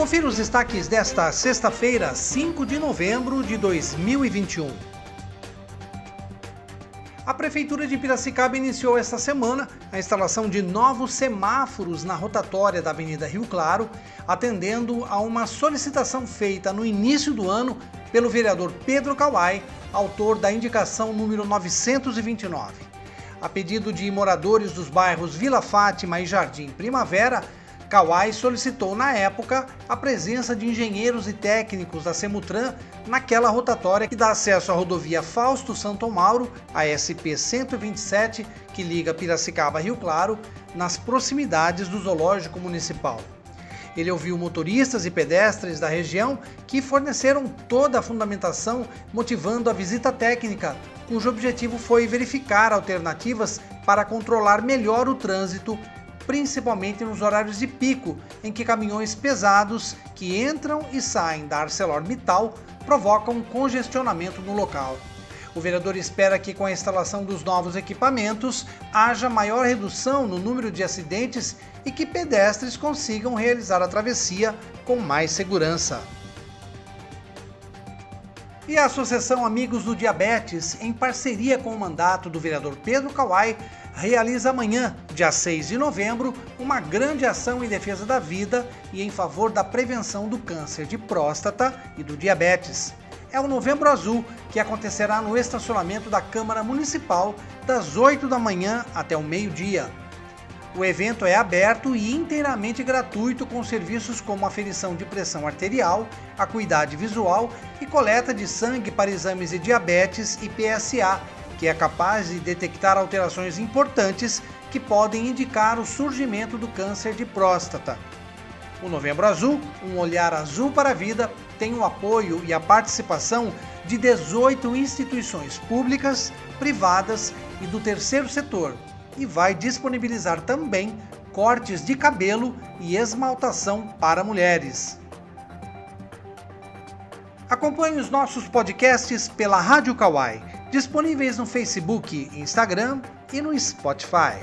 confira os destaques desta sexta-feira, 5 de novembro de 2021. A Prefeitura de Piracicaba iniciou esta semana a instalação de novos semáforos na rotatória da Avenida Rio Claro, atendendo a uma solicitação feita no início do ano pelo vereador Pedro Kawai, autor da indicação número 929. A pedido de moradores dos bairros Vila Fátima e Jardim Primavera, Kawai solicitou na época a presença de engenheiros e técnicos da Semutran naquela rotatória que dá acesso à rodovia Fausto Santo Mauro, a SP 127, que liga Piracicaba a Rio Claro, nas proximidades do Zoológico Municipal. Ele ouviu motoristas e pedestres da região que forneceram toda a fundamentação motivando a visita técnica, cujo objetivo foi verificar alternativas para controlar melhor o trânsito principalmente nos horários de pico, em que caminhões pesados que entram e saem da ArcelorMittal provocam congestionamento no local. O vereador espera que, com a instalação dos novos equipamentos, haja maior redução no número de acidentes e que pedestres consigam realizar a travessia com mais segurança. E a Associação Amigos do Diabetes, em parceria com o mandato do vereador Pedro Kawai, realiza amanhã, dia 6 de novembro, uma grande ação em defesa da vida e em favor da prevenção do câncer de próstata e do diabetes. É o Novembro Azul, que acontecerá no estacionamento da Câmara Municipal, das 8 da manhã até o meio-dia. O evento é aberto e inteiramente gratuito com serviços como aferição de pressão arterial, acuidade visual e coleta de sangue para exames de diabetes e PSA, que é capaz de detectar alterações importantes que podem indicar o surgimento do câncer de próstata. O Novembro Azul, um olhar azul para a vida, tem o apoio e a participação de 18 instituições públicas, privadas e do terceiro setor, e vai disponibilizar também cortes de cabelo e esmaltação para mulheres. Acompanhe os nossos podcasts pela Rádio Kawai, disponíveis no Facebook, Instagram e no Spotify.